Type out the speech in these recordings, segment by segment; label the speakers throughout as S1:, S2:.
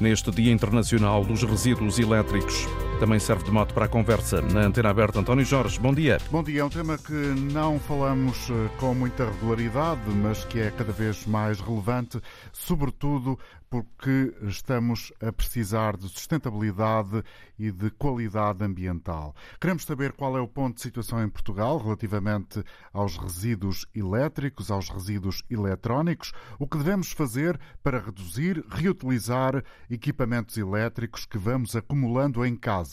S1: neste Dia Internacional dos Resíduos Elétricos. Também serve de mote para a conversa na Antena Aberta. António Jorge, bom dia.
S2: Bom dia. É um tema que não falamos eh, com muita regularidade, mas que é cada vez mais relevante, sobretudo porque estamos a precisar de sustentabilidade e de qualidade ambiental. Queremos saber qual é o ponto de situação em Portugal relativamente aos resíduos elétricos, aos resíduos eletrónicos, o que devemos fazer para reduzir, reutilizar equipamentos elétricos que vamos acumulando em casa.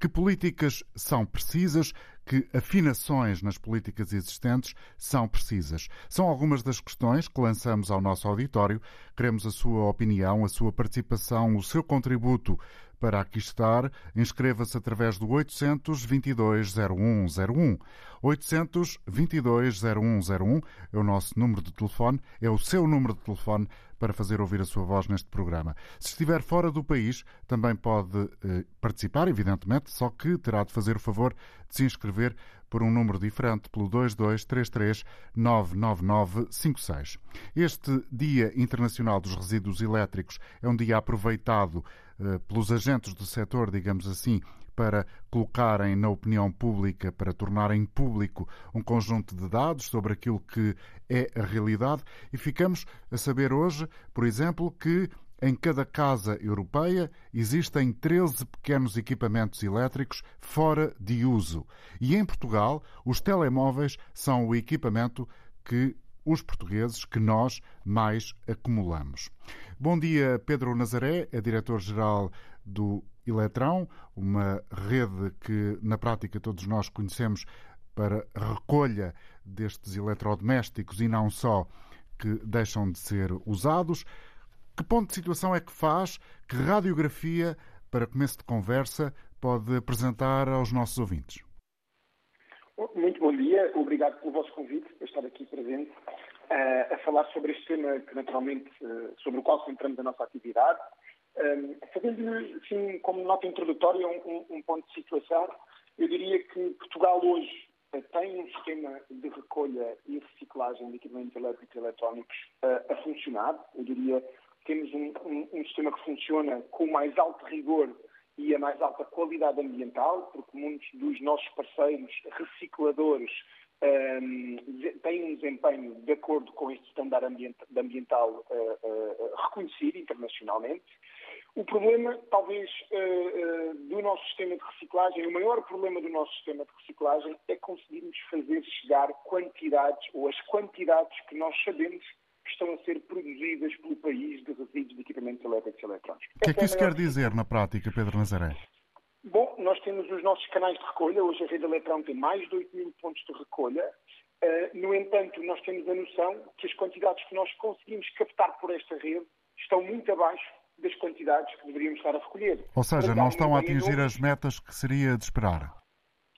S2: Que políticas são precisas? que afinações nas políticas existentes são precisas. São algumas das questões que lançamos ao nosso auditório. Queremos a sua opinião, a sua participação, o seu contributo para aqui estar. Inscreva-se através do 822 0101. 822 0101 é o nosso número de telefone, é o seu número de telefone para fazer ouvir a sua voz neste programa. Se estiver fora do país, também pode eh, participar, evidentemente, só que terá de fazer o favor de se inscrever por um número diferente, pelo 2233 99956. Este Dia Internacional dos Resíduos Elétricos é um dia aproveitado eh, pelos agentes do setor, digamos assim, para colocarem na opinião pública, para tornarem público um conjunto de dados sobre aquilo que é a realidade. E ficamos a saber hoje, por exemplo, que em cada casa europeia existem 13 pequenos equipamentos elétricos fora de uso. E em Portugal, os telemóveis são o equipamento que os portugueses que nós mais acumulamos. Bom dia, Pedro Nazaré, é diretor-geral do Eletrão, uma rede que na prática todos nós conhecemos para recolha destes eletrodomésticos e não só que deixam de ser usados. Que ponto de situação é que faz? Que radiografia, para começo de conversa, pode apresentar aos nossos ouvintes?
S3: Muito bom dia, obrigado pelo vosso convite, por estar aqui presente uh, a falar sobre este tema que naturalmente uh, sobre o qual centramos a nossa atividade. Um, Fazendo, assim, como nota introdutória, um, um, ponto de situação, eu diria que Portugal hoje uh, tem um sistema de recolha e reciclagem de equipamentos elétricos e eletrónicos a funcionar. Eu diria temos um, um sistema que funciona com o mais alto rigor e a mais alta qualidade ambiental, porque muitos dos nossos parceiros recicladores um, têm um desempenho de acordo com este standard ambiental uh, uh, reconhecido internacionalmente. O problema, talvez, uh, do nosso sistema de reciclagem, o maior problema do nosso sistema de reciclagem é conseguirmos fazer chegar quantidades ou as quantidades que nós sabemos que estão a ser produzidas pelo país de resíduos de equipamentos elétricos e eletrónicos.
S2: O que é que isso quer dizer na prática, Pedro Nazaré?
S3: Bom, nós temos os nossos canais de recolha. Hoje a rede Eletrão tem mais de 8 mil pontos de recolha. Uh, no entanto, nós temos a noção que as quantidades que nós conseguimos captar por esta rede estão muito abaixo das quantidades que deveríamos estar a recolher.
S2: Ou seja, não estão a atingir as metas que seria de esperar.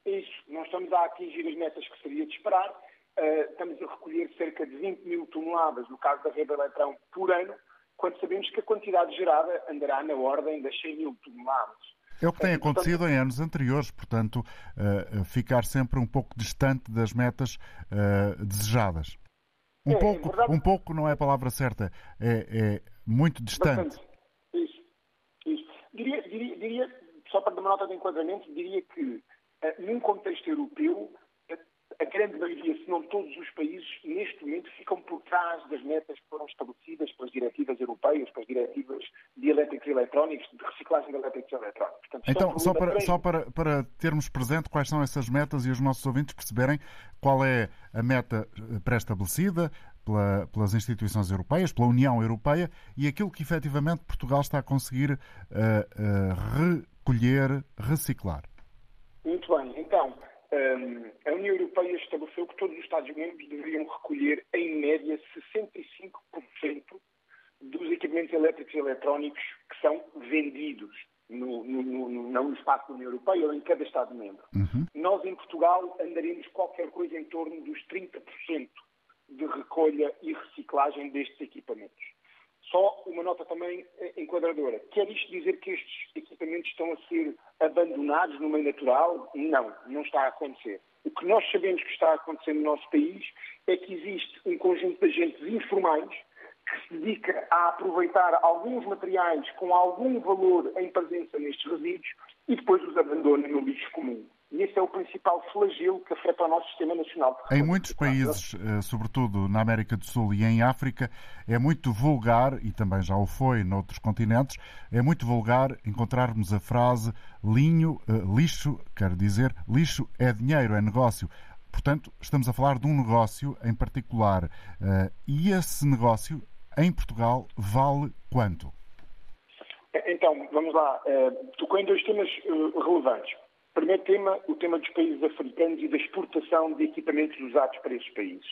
S3: Isso, não estamos a atingir as metas que seria de esperar. Uh, estamos a recolher cerca de 20 mil toneladas, no caso da rede Eletrão, por ano, quando sabemos que a quantidade gerada andará na ordem das 100 mil toneladas.
S2: É o que tem acontecido em anos anteriores, portanto, uh, ficar sempre um pouco distante das metas uh, desejadas. Um, é, pouco, um pouco não é a palavra certa, é, é muito distante.
S3: Bastante. Isso, isso. Diria, diria, diria, só para dar uma nota de enquadramento, diria que, uh, num contexto europeu, a grande maioria, se não todos os países, neste momento ficam por trás das metas que foram estabelecidas pelas diretivas europeias, pelas diretivas de elétricos e eletrónicos, de reciclagem de elétricos e eletrónicos.
S2: Portanto, então, só, para, só para, para termos presente quais são essas metas e os nossos ouvintes perceberem qual é a meta eh, pré-estabelecida pela, pelas instituições europeias, pela União Europeia e aquilo que efetivamente Portugal está a conseguir uh, uh, recolher, reciclar.
S3: Muito bem. Então, a União Europeia estabeleceu que todos os Estados-membros deveriam recolher, em média, 65% dos equipamentos elétricos e eletrónicos que são vendidos no, no, no, no espaço da União Europeia ou em cada Estado-membro. Uhum. Nós, em Portugal, andaremos qualquer coisa em torno dos 30% de recolha e reciclagem destes equipamentos. Só uma nota também eh, enquadradora. Quer isto dizer que estes equipamentos estão a ser abandonados no meio natural? Não, não está a acontecer. O que nós sabemos que está a acontecer no nosso país é que existe um conjunto de agentes informais que se dedica a aproveitar alguns materiais com algum valor em presença nestes resíduos e depois os abandona no lixo comum. E esse é o principal flagelo que afeta o nosso sistema nacional.
S2: Em muitos países, eh, sobretudo na América do Sul e em África, é muito vulgar, e também já o foi noutros continentes, é muito vulgar encontrarmos a frase linho, eh, lixo, quero dizer, lixo é dinheiro, é negócio. Portanto, estamos a falar de um negócio em particular. Eh, e esse negócio, em Portugal, vale quanto?
S3: Então, vamos lá. Tocou em dois temas relevantes. Primeiro tema, o tema dos países africanos e da exportação de equipamentos usados para esses países.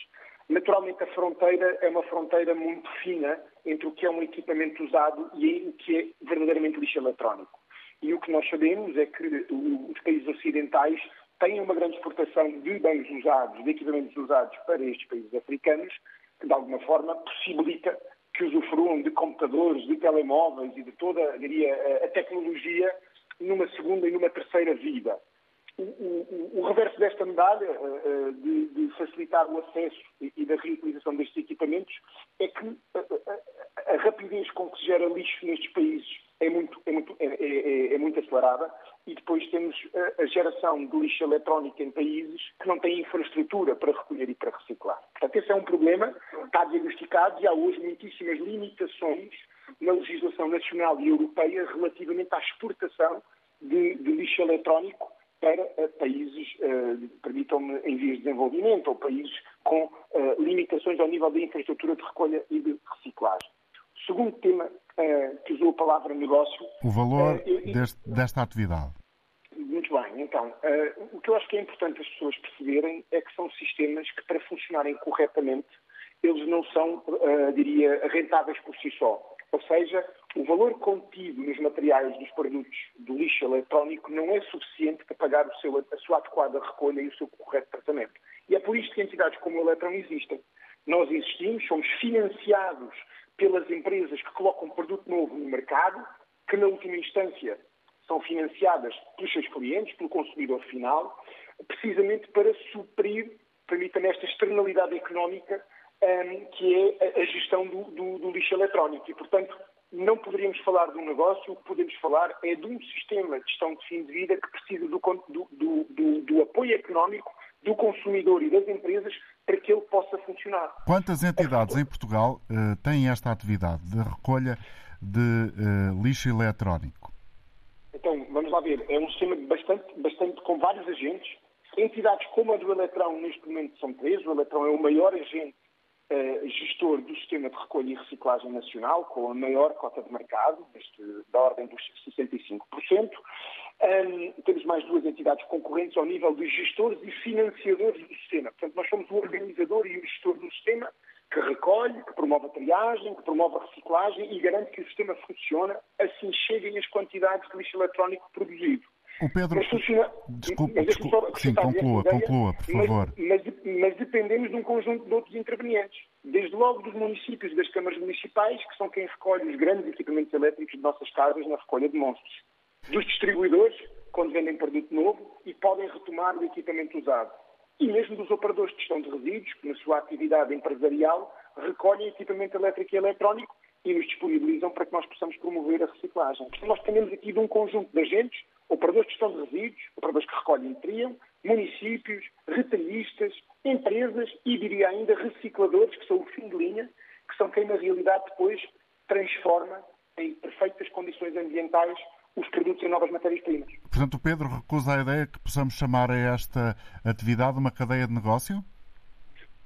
S3: Naturalmente, a fronteira é uma fronteira muito fina entre o que é um equipamento usado e o que é verdadeiramente lixo eletrónico. E o que nós sabemos é que os países ocidentais têm uma grande exportação de bens usados, de equipamentos usados para estes países africanos, que de alguma forma possibilita que usufruam de computadores, de telemóveis e de toda, diria, a tecnologia numa segunda e numa terceira vida. O, o, o reverso desta medalha, uh, de, de, facilitar o acesso e, da reutilização destes equipamentos, é que a, a, a, rapidez com que se gera lixo nestes países é muito, é muito, é, é, é muito acelerada e depois temos a, a, geração de lixo eletrónico em países que não têm infraestrutura para recolher e para reciclar. Portanto, esse é um problema, está diagnosticado e há hoje muitíssimas limitações na legislação nacional e europeia relativamente à exportação de, de lixo eletrónico para uh, países, uh, permitam-me, em vias de desenvolvimento ou países com uh, limitações ao nível da infraestrutura de recolha e de reciclagem. O segundo tema que usou a palavra negócio.
S2: O valor deste, desta atividade.
S3: Muito bem, então, o que eu acho que é importante as pessoas perceberem é que são sistemas que, para funcionarem corretamente, eles não são, diria, rentáveis por si só. Ou seja, o valor contido nos materiais dos produtos do lixo eletrónico não é suficiente para pagar seu, a sua adequada recolha e o seu correto tratamento. E é por isto que entidades como o Eletron existem. Nós existimos, somos financiados pelas empresas que colocam produto novo no mercado, que na última instância são financiadas pelos seus clientes, pelo consumidor final, precisamente para suprir, permita-me esta externalidade económica um, que é a gestão do, do, do, lixo eletrónico. E, portanto, não poderíamos falar de um negócio, o que podemos falar é de um sistema de gestão de fim de vida que precisa do, do apoio económico do consumidor e das empresas para que ele possa funcionar.
S2: Quantas entidades em Portugal uh, têm esta atividade de recolha de uh, lixo eletrónico?
S3: Então, vamos lá ver. É um sistema bastante, bastante com vários agentes. Entidades como a do Eletrão, neste momento, são três. O Eletrão é o maior agente uh, gestor do sistema de recolha e reciclagem nacional, com a maior cota de mercado, da ordem dos 65%. Um, temos mais duas entidades concorrentes ao nível de gestores e financiadores do sistema. Portanto, nós somos o organizador e o gestor do sistema que recolhe, que promove a triagem, que promove a reciclagem e garante que o sistema funciona, assim cheguem as quantidades de lixo eletrónico produzido.
S2: O Pedro. Mas funciona... Desculpa. Sim, conclua, ideia, conclua, por favor.
S3: Mas, mas, mas, dependemos de um conjunto de outros intervenientes. Desde logo dos municípios e das câmaras municipais, que são quem recolhe os grandes equipamentos elétricos de nossas casas na recolha de monstros. Dos distribuidores, quando vendem produto novo e podem retomar o equipamento usado. E mesmo dos operadores de gestão de resíduos, que na sua atividade empresarial recolhem equipamento elétrico e eletrónico e nos disponibilizam para que nós possamos promover a reciclagem. Portanto, nós temos aqui de um conjunto de agentes operadores de gestão de resíduos, operadores que recolhem e triam, municípios, retalhistas, empresas e, diria ainda, recicladores, que são o fim de linha, que são quem, na realidade, depois transforma em perfeitas condições ambientais os produtos em novas matérias-primas.
S2: Portanto, o Pedro recusa a ideia que possamos chamar a esta atividade uma cadeia de negócio?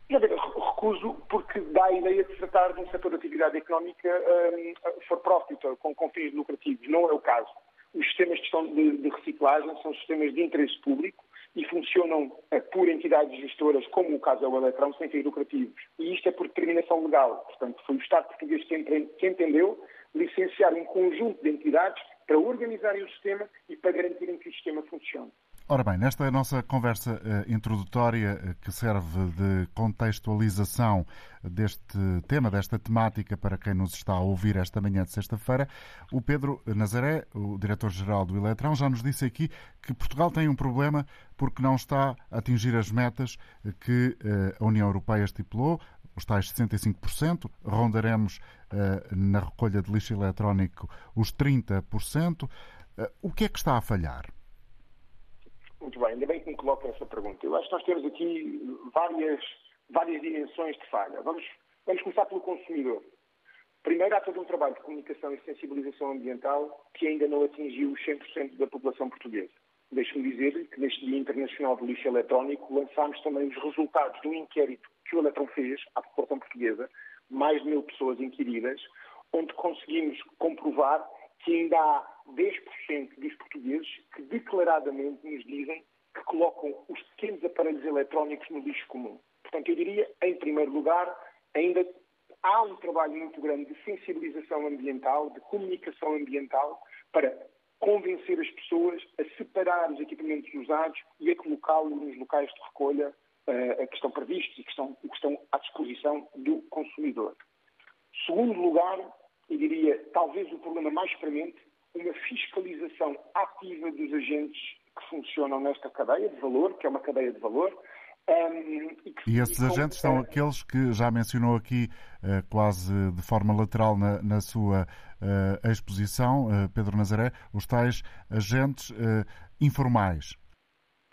S3: Recuso porque dá a ideia de se tratar de um setor de atividade económica um, for profit, com, com fins lucrativos. Não é o caso. Os sistemas de de, de reciclagem são sistemas de interesse público e funcionam por entidades gestoras, como o caso é o Eletrão, sem fins lucrativos. E isto é por determinação legal. Portanto, foi o Estado português que entendeu licenciar um conjunto de entidades para organizarem o sistema e para garantirem que o sistema funcione.
S2: Ora bem, nesta nossa conversa uh, introdutória uh, que serve de contextualização deste tema, desta temática para quem nos está a ouvir esta manhã de sexta-feira, o Pedro Nazaré, o diretor-geral do Eletrão, já nos disse aqui que Portugal tem um problema porque não está a atingir as metas que uh, a União Europeia estipulou, os tais 65%, rondaremos na recolha de lixo eletrónico os 30%. Uh, o que é que está a falhar?
S3: Muito bem, ainda bem que me coloca essa pergunta. Eu acho que nós temos aqui várias, várias dimensões de falha. Vamos, vamos começar pelo consumidor. Primeiro, há todo um trabalho de comunicação e sensibilização ambiental que ainda não atingiu os 100% da população portuguesa. Deixe-me dizer que neste Dia Internacional do Lixo Eletrónico lançámos também os resultados do inquérito que o Eletron fez à população portuguesa, mais de mil pessoas inquiridas, onde conseguimos comprovar que ainda há 10% dos portugueses que declaradamente nos dizem que colocam os pequenos aparelhos eletrónicos no lixo comum. Portanto, eu diria, em primeiro lugar, ainda há um trabalho muito grande de sensibilização ambiental, de comunicação ambiental, para convencer as pessoas a separar os equipamentos usados e a colocá-los nos locais de recolha uh, que estão previstos e que estão, que estão à disposição do consumidor. Segundo lugar, eu diria, talvez o problema mais premente, uma fiscalização ativa dos agentes que funcionam nesta cadeia de valor, que é uma cadeia de valor,
S2: um, e, que, e, esses e agentes são aqueles que já mencionou aqui uh, quase de forma lateral na, na sua uh, exposição, uh, Pedro Nazaré, os tais agentes informais.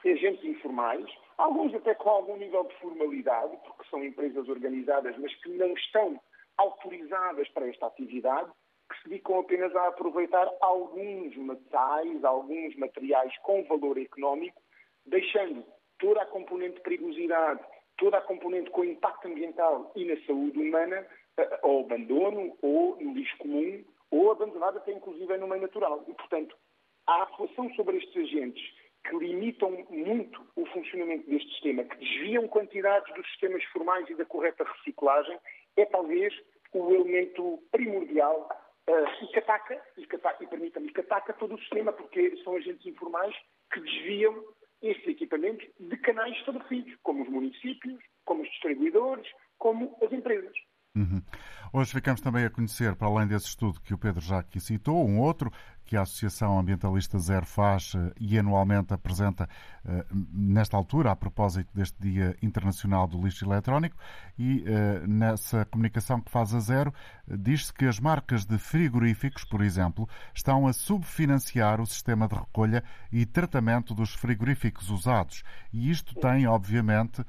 S3: Agentes informais, alguns até com algum nível de formalidade, porque são empresas organizadas, mas que não estão autorizadas para esta atividade, que se dedicam apenas a aproveitar alguns metais, alguns materiais com valor económico, deixando toda a componente de perigosidade, toda a componente com impacto ambiental e na saúde humana ao abandono ou no lixo comum ou abandonada até inclusive no meio natural. E, portanto, a atuação sobre estes agentes que limitam muito o funcionamento deste sistema, que desviam quantidades dos sistemas formais e da correta reciclagem, é talvez o elemento primordial uh, e que ataca, e, e permita-me, que ataca todo o sistema, porque são agentes informais que desviam estes equipamentos de canais estabelecidos, como os municípios, como os distribuidores, como as empresas.
S2: Uhum. Hoje ficamos também a conhecer, para além desse estudo que o Pedro já aqui citou, um outro que a Associação Ambientalista Zero faz eh, e anualmente apresenta eh, nesta altura, a propósito deste Dia Internacional do Lixo Eletrónico, e eh, nessa comunicação que faz a Zero, diz-se que as marcas de frigoríficos, por exemplo, estão a subfinanciar o sistema de recolha e tratamento dos frigoríficos usados. E isto tem, obviamente,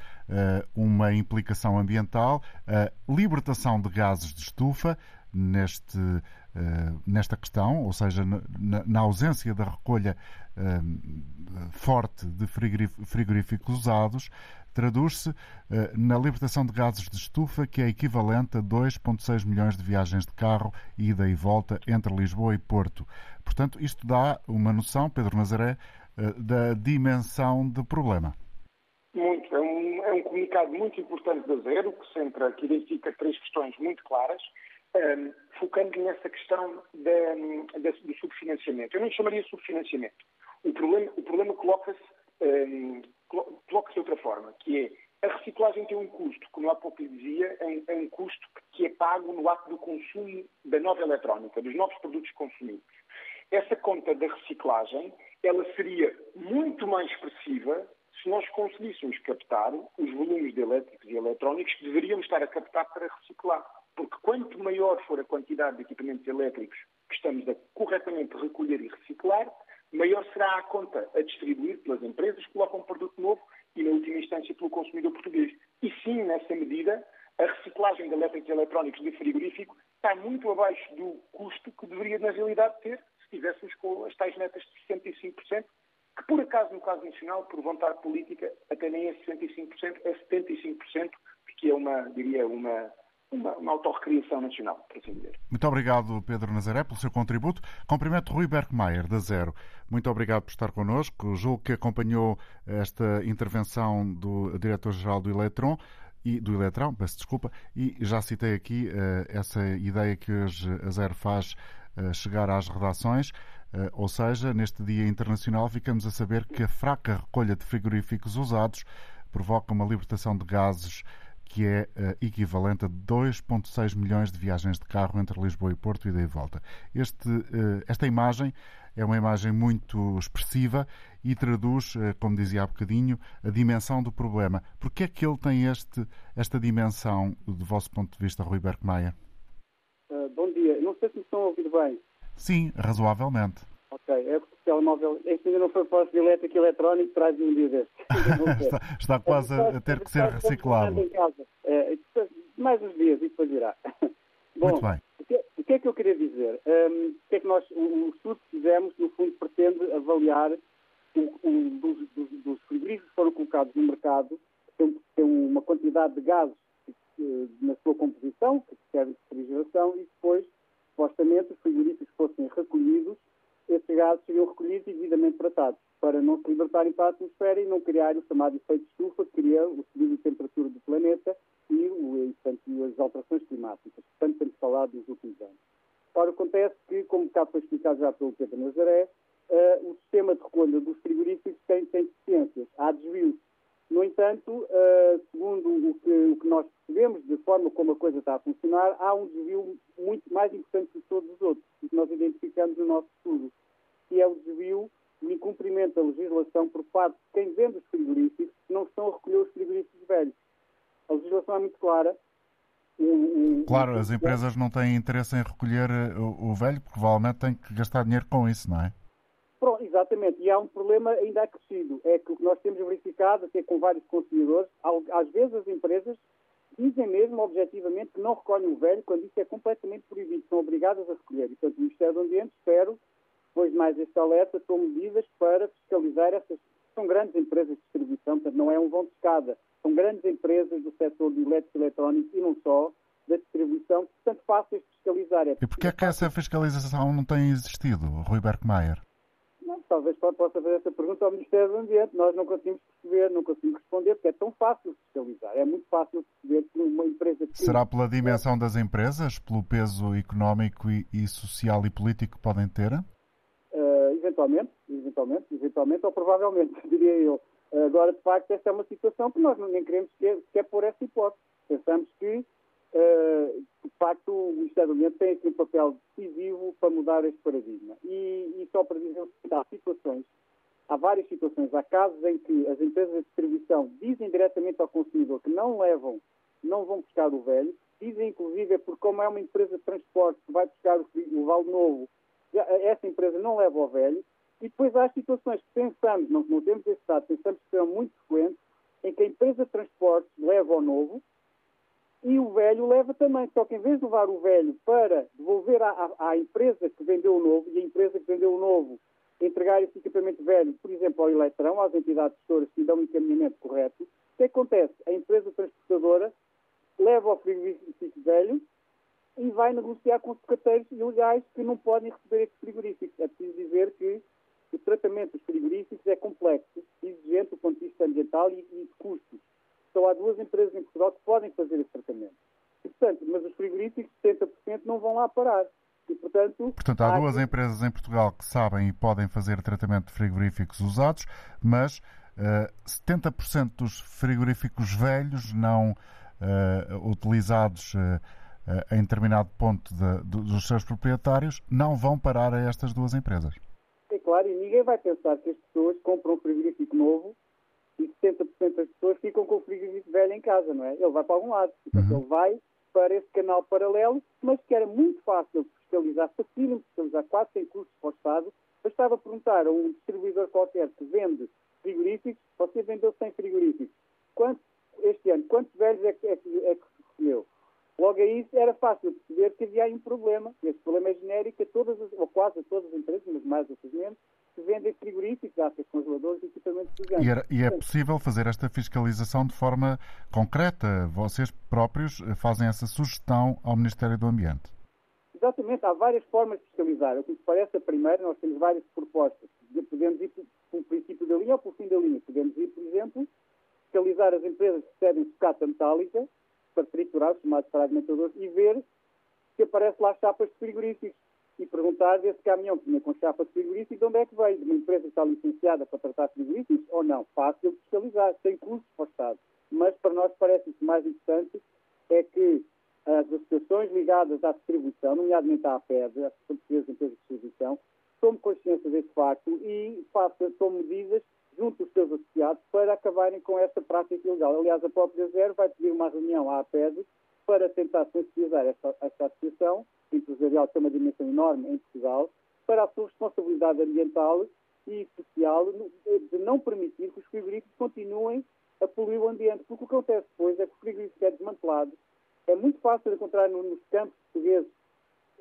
S2: uma implicação ambiental, a libertação de gases de estufa, neste, nesta questão, ou seja, na, ausência da recolha uh, forte de frigoríficos usados, traduz-se uh, na libertação de gases de estufa, que é equivalente a 2,6 milhões de viagens de carro, ida e volta entre Lisboa e Porto. Portanto, isto dá uma noção, Pedro Nazaré, da dimensão do problema.
S3: Muito. É um, é um comunicado muito importante da Zero, que centra, que identifica três questões muito claras um, focando nessa questão da, da, do subfinanciamento. Eu não chamaria subfinanciamento. O problema, o problema coloca-se um, coloca de outra forma, que é a reciclagem tem um custo, como há pouco lhe dizia, é, é um custo que é pago no ato do consumo da nova eletrónica, dos novos produtos consumidos. Essa conta da reciclagem, ela seria muito mais expressiva se nós conseguíssemos captar os volumes de elétricos e eletrónicos que deveríamos estar a captar para reciclar. Porque quanto maior for a quantidade de equipamentos elétricos que estamos a corretamente recolher e reciclar, maior será a conta a distribuir pelas empresas que colocam um produto novo e, na última instância, pelo consumidor português. E sim, nessa medida, a reciclagem de elétricos e eletrónicos de frigorífico está muito abaixo do custo que deveria, na realidade, ter se estivéssemos com as tais metas de 65%, que, por acaso, no caso nacional, por vontade política, até nem é 65%, é 75%, que é uma, diria, uma uma, uma nacional, por assim dizer.
S2: Muito obrigado, Pedro Nazaré, pelo seu contributo. Cumprimento Rui Bergmeier, da Zero. Muito obrigado por estar connosco. Julgo que acompanhou esta intervenção do diretor-geral do Eletron e do Eletrão, peço desculpa, e já citei aqui uh, essa ideia que hoje a Zero faz uh, chegar às redações. Uh, ou seja, neste Dia Internacional ficamos a saber que a fraca recolha de frigoríficos usados provoca uma libertação de gases que é uh, equivalente a 2,6 milhões de viagens de carro entre Lisboa e Porto, ida e volta. Este, uh, esta imagem é uma imagem muito expressiva e traduz, uh, como dizia há bocadinho, a dimensão do problema. Por que é que ele tem este, esta dimensão, do vosso ponto de vista, Rui Berkmeier?
S4: bom dia. Não sei se me estão a ouvir bem.
S2: Sim, razoavelmente.
S4: Ok, é porque o telemóvel, este ainda não foi para o elétrico e eletrónico, traz-me um dia deste.
S2: está, está, quase a, a ter que ser reciclado.
S4: Em casa. É, mais uns dias e depois irá.
S2: Bom, Muito bem.
S4: O que, o que, é que eu queria dizer? Um, o que é que nós, o, estudo que fizemos, no fundo, pretende avaliar o, o, dos, dos, dos frigoríficos que foram colocados no mercado, tem, tem uma quantidade de gases na sua composição, que serve de refrigeração, e depois, supostamente, os frigoríficos fossem recolhidos esses gases seriam recolhidos e devidamente tratados, para não se libertarem para a atmosfera e não criar o chamado efeito de estufa, que cria o subido de temperatura do planeta e, o, e, as alterações climáticas, que tanto temos falado nos últimos anos. Ora, acontece que, como cá foi explicado já pelo Pedro Nazaré, uh, o sistema de recolha dos frigoríficos tem, tem deficiências, há desvios. No entanto, uh, segundo o que, o que, nós percebemos, de forma como a coisa está a funcionar, há um desvio muito mais importante que todos os outros, que nós identificamos no nosso estudo que é o desvio o incumprimento da legislação por parte de quem vende os frigoríficos que não estão a recolher os frigoríficos velhos. A legislação é muito clara.
S2: claro, as empresas não têm interesse em recolher eh, o, o, velho, porque provavelmente têm que gastar dinheiro com isso, não é?
S4: Pronto, exatamente. E há um problema ainda acrescido. É que o que nós temos verificado, até com vários consumidores, às vezes as empresas dizem mesmo objetivamente que não recolhem o velho quando isso é completamente proibido. São obrigadas a recolher. E, portanto, o Ministério do Ambiente, espero, depois de mais este alerta, tomam medidas para fiscalizar essas. São grandes empresas de distribuição, portanto, não é um vão de escada. São grandes empresas do setor de e eletrónico e não só, da distribuição, portanto, fáceis de fiscalizar.
S2: É e porquê é que essa fiscalização não tem existido, Rui Berkmeier?
S4: Talvez possa fazer essa pergunta ao Ministério do Ambiente. Nós não conseguimos perceber, não conseguimos responder, porque é tão fácil fiscalizar. É muito fácil perceber que uma empresa... Que...
S2: Será pela dimensão das empresas, pelo peso económico e, e social e político que podem ter?
S4: eventualmente, eventualmente, eventualmente ou provavelmente, diria eu. Agora, de facto, esta é uma situação que nós nem queremos sequer, sequer pôr essa hipótese. Pensamos que, uh, de facto, o Ministério do Ambiente tem aqui um papel decisivo para mudar este paradigma. E, e só para dizer que há situações, há várias situações, há casos em que as empresas de distribuição dizem diretamente ao consumidor que não levam, não vão buscar o velho, dizem inclusive é porque como é uma empresa de transporte que vai buscar o, o vale novo essa empresa não leva ao velho, e depois há situações que pensamos, não, não temos esse dado, pensamos que são muito frequentes, em que a empresa de transportes leva ao novo e o velho leva também. Só que em vez de levar o velho para devolver à, à, empresa que vendeu o novo, e a empresa que vendeu o novo entregar esse equipamento velho, por exemplo, ao Eletrão, às entidades gestoras que lhe dão um encaminhamento correto, o que acontece? A empresa transportadora leva ao frigorífico velho e vai negociar com os secreteiros ilegais que não podem receber estes frigoríficos. É preciso dizer que o tratamento dos frigoríficos é complexo, exigente do ponto de vista ambiental e de custos. Só há duas empresas em Portugal que podem fazer esse tratamento. E, portanto, mas os frigoríficos, 70% não vão lá parar. E, portanto,
S2: portanto, há, há duas empresas em Portugal que sabem e podem fazer tratamento de frigoríficos usados, mas uh, eh, 70% dos frigoríficos velhos não uh, utilizados uh, em determinado ponto de, de, dos seus proprietários, não vão parar a estas duas empresas.
S4: É claro, e ninguém vai pensar que as pessoas compram um frigorífico novo e 70% das pessoas ficam com o frigorífico velho em casa, não é? Ele vai para algum lado. Portanto, uhum. ele vai para esse canal paralelo, mas que era muito fácil fiscalizar, facílimo fiscalizar, quase sem custos para o Estado. Bastava perguntar a um distribuidor qualquer que vende frigoríficos, você vendeu 100 frigoríficos. Quantos, este ano, quantos velhos é que, é que, é que recolheu? Logo aí era fácil perceber que havia aí um problema. Esse problema é genérico a todas, as, ou quase a todas as empresas, mas mais outras menos, que vendem frigoríficos, arcas congeladores e equipamentos de
S2: e, era, e é possível fazer esta fiscalização de forma concreta? Vocês próprios eh, fazem essa sugestão ao Ministério do Ambiente?
S4: Exatamente, há várias formas de fiscalizar. O que me parece a primeira, nós temos várias propostas. Podemos ir pelo princípio da linha ou pelo fim da linha. Podemos ir, por exemplo, fiscalizar as empresas que cedem sucata metálica para triturar, os chamados fragmentadores, e ver se aparece lá chapas de frigoríficos. E perguntar se esse caminhão tinha com chapa de frigorífico de onde é que veio, de uma empresa que está licenciada para tratar frigoríficos ou não. Fácil de fiscalizar, sem custos Estado. Mas para nós parece que o mais importante é que as associações ligadas à distribuição, nomeadamente à APED, a Associação de Empresas de Distribuição, tomem consciência desse facto e tomem medidas junto dos seus associados para acabarem com esta prática ilegal. Aliás, a própria Zero vai pedir uma reunião à APED para tentar sensibilizar esta, esta associação empresarial, que tem uma dimensão enorme em Portugal, para a sua responsabilidade ambiental e social de não permitir que os frigoríficos continuem a poluir o ambiente. Porque o que acontece depois é que o frigorífico é desmantelado. É muito fácil encontrar nos campos portugueses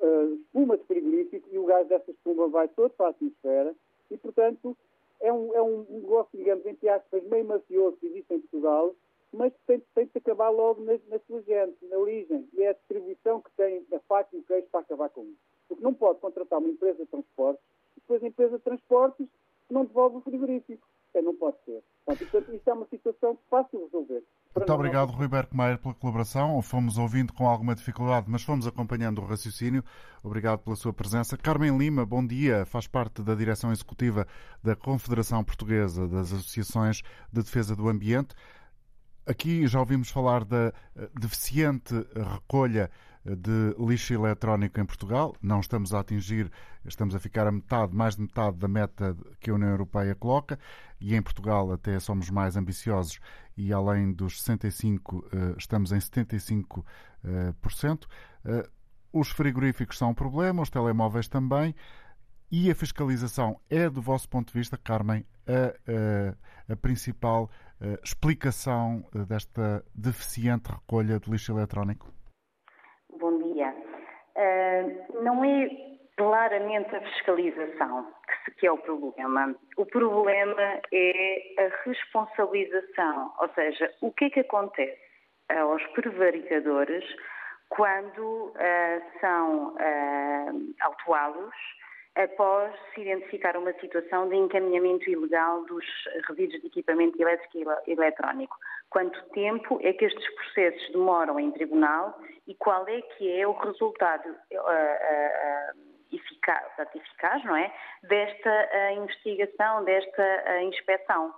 S4: uh, espuma de frigorífico e o gás dessa espuma vai todo para a atmosfera e, portanto, é um, é um negócio, digamos, entre aspas, meio mafioso que existe em Portugal, mas tem, tem de acabar logo na, na sua gente, na origem. E é a distribuição que tem a faca e o queijo para acabar com isso. Porque não pode contratar uma empresa de transportes e depois a empresa de transportes não devolve o frigorífico. É, não pode ser. Portanto, isto é uma situação fácil de resolver.
S2: Muito obrigado, Rui Berkmeier, pela colaboração. Fomos ouvindo com alguma dificuldade, mas fomos acompanhando o raciocínio. Obrigado pela sua presença. Carmen Lima, bom dia. Faz parte da direção executiva da Confederação Portuguesa das Associações de Defesa do Ambiente. Aqui já ouvimos falar da eh, deficiente recolha eh, de lixo eletrónico em Portugal. Não estamos a atingir, estamos a ficar a metade, mais de metade da meta que a União Europeia coloca e em Portugal até somos mais ambiciosos e além dos 65 eh, estamos em 75%. Os frigoríficos são um problema, os telemóveis também. E a fiscalização é, do vosso ponto de vista, Carmen, a, a, a principal explicação uh, desta deficiente recolha do lixo eletrónico?
S5: Bom dia. Uh, não é claramente a fiscalização que, que é o problema. O problema é a responsabilização, ou seja, o que é que acontece aos prevaricadores quando são autuados após se identificar uma situação de encaminhamento ilegal dos resíduos de equipamento elétrico e eletrónico. Quanto tempo é que estes processos demoram em tribunal e qual é que é o resultado uh, uh, eficaz, eficaz, não é, desta investigação, desta inspeção?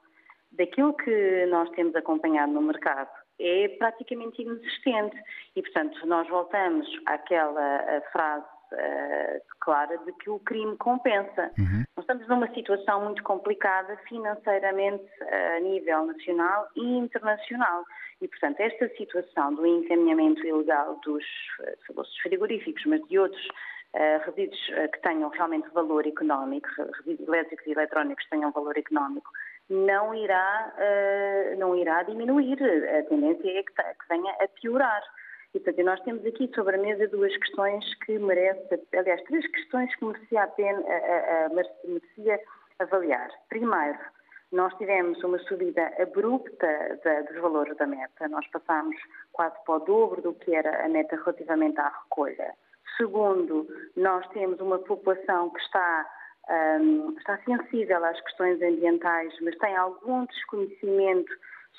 S5: Daquilo que nós temos acompanhado no mercado é praticamente inexistente e, portanto, nós voltamos àquela frase uh, clara de que o crime compensa. Uhum. Nós estamos numa situação muito complicada financeiramente uh, a nível nacional e internacional. E, portanto, esta situação do encaminhamento ilegal dos, uh, dos frigoríficos, mas de outros Uh, resíduos uh, que tenham realmente valor económico, resíduos elétricos e eletrónicos que tenham valor económico, não irá, uh, não irá diminuir. A tendência é que, que venha a piorar. E, portanto, nós temos aqui sobre a mesa duas questões que merecem, aliás, três questões que merecia a pena, a, a, merecia avaliar. Primeiro, nós tivemos uma subida abrupta da, dos valores da meta. Nós passámos quase para o dobro do que era a meta relativamente à recolha. Segundo, nós temos uma população que está, um, está sensível às questões ambientais, mas tem algum desconhecimento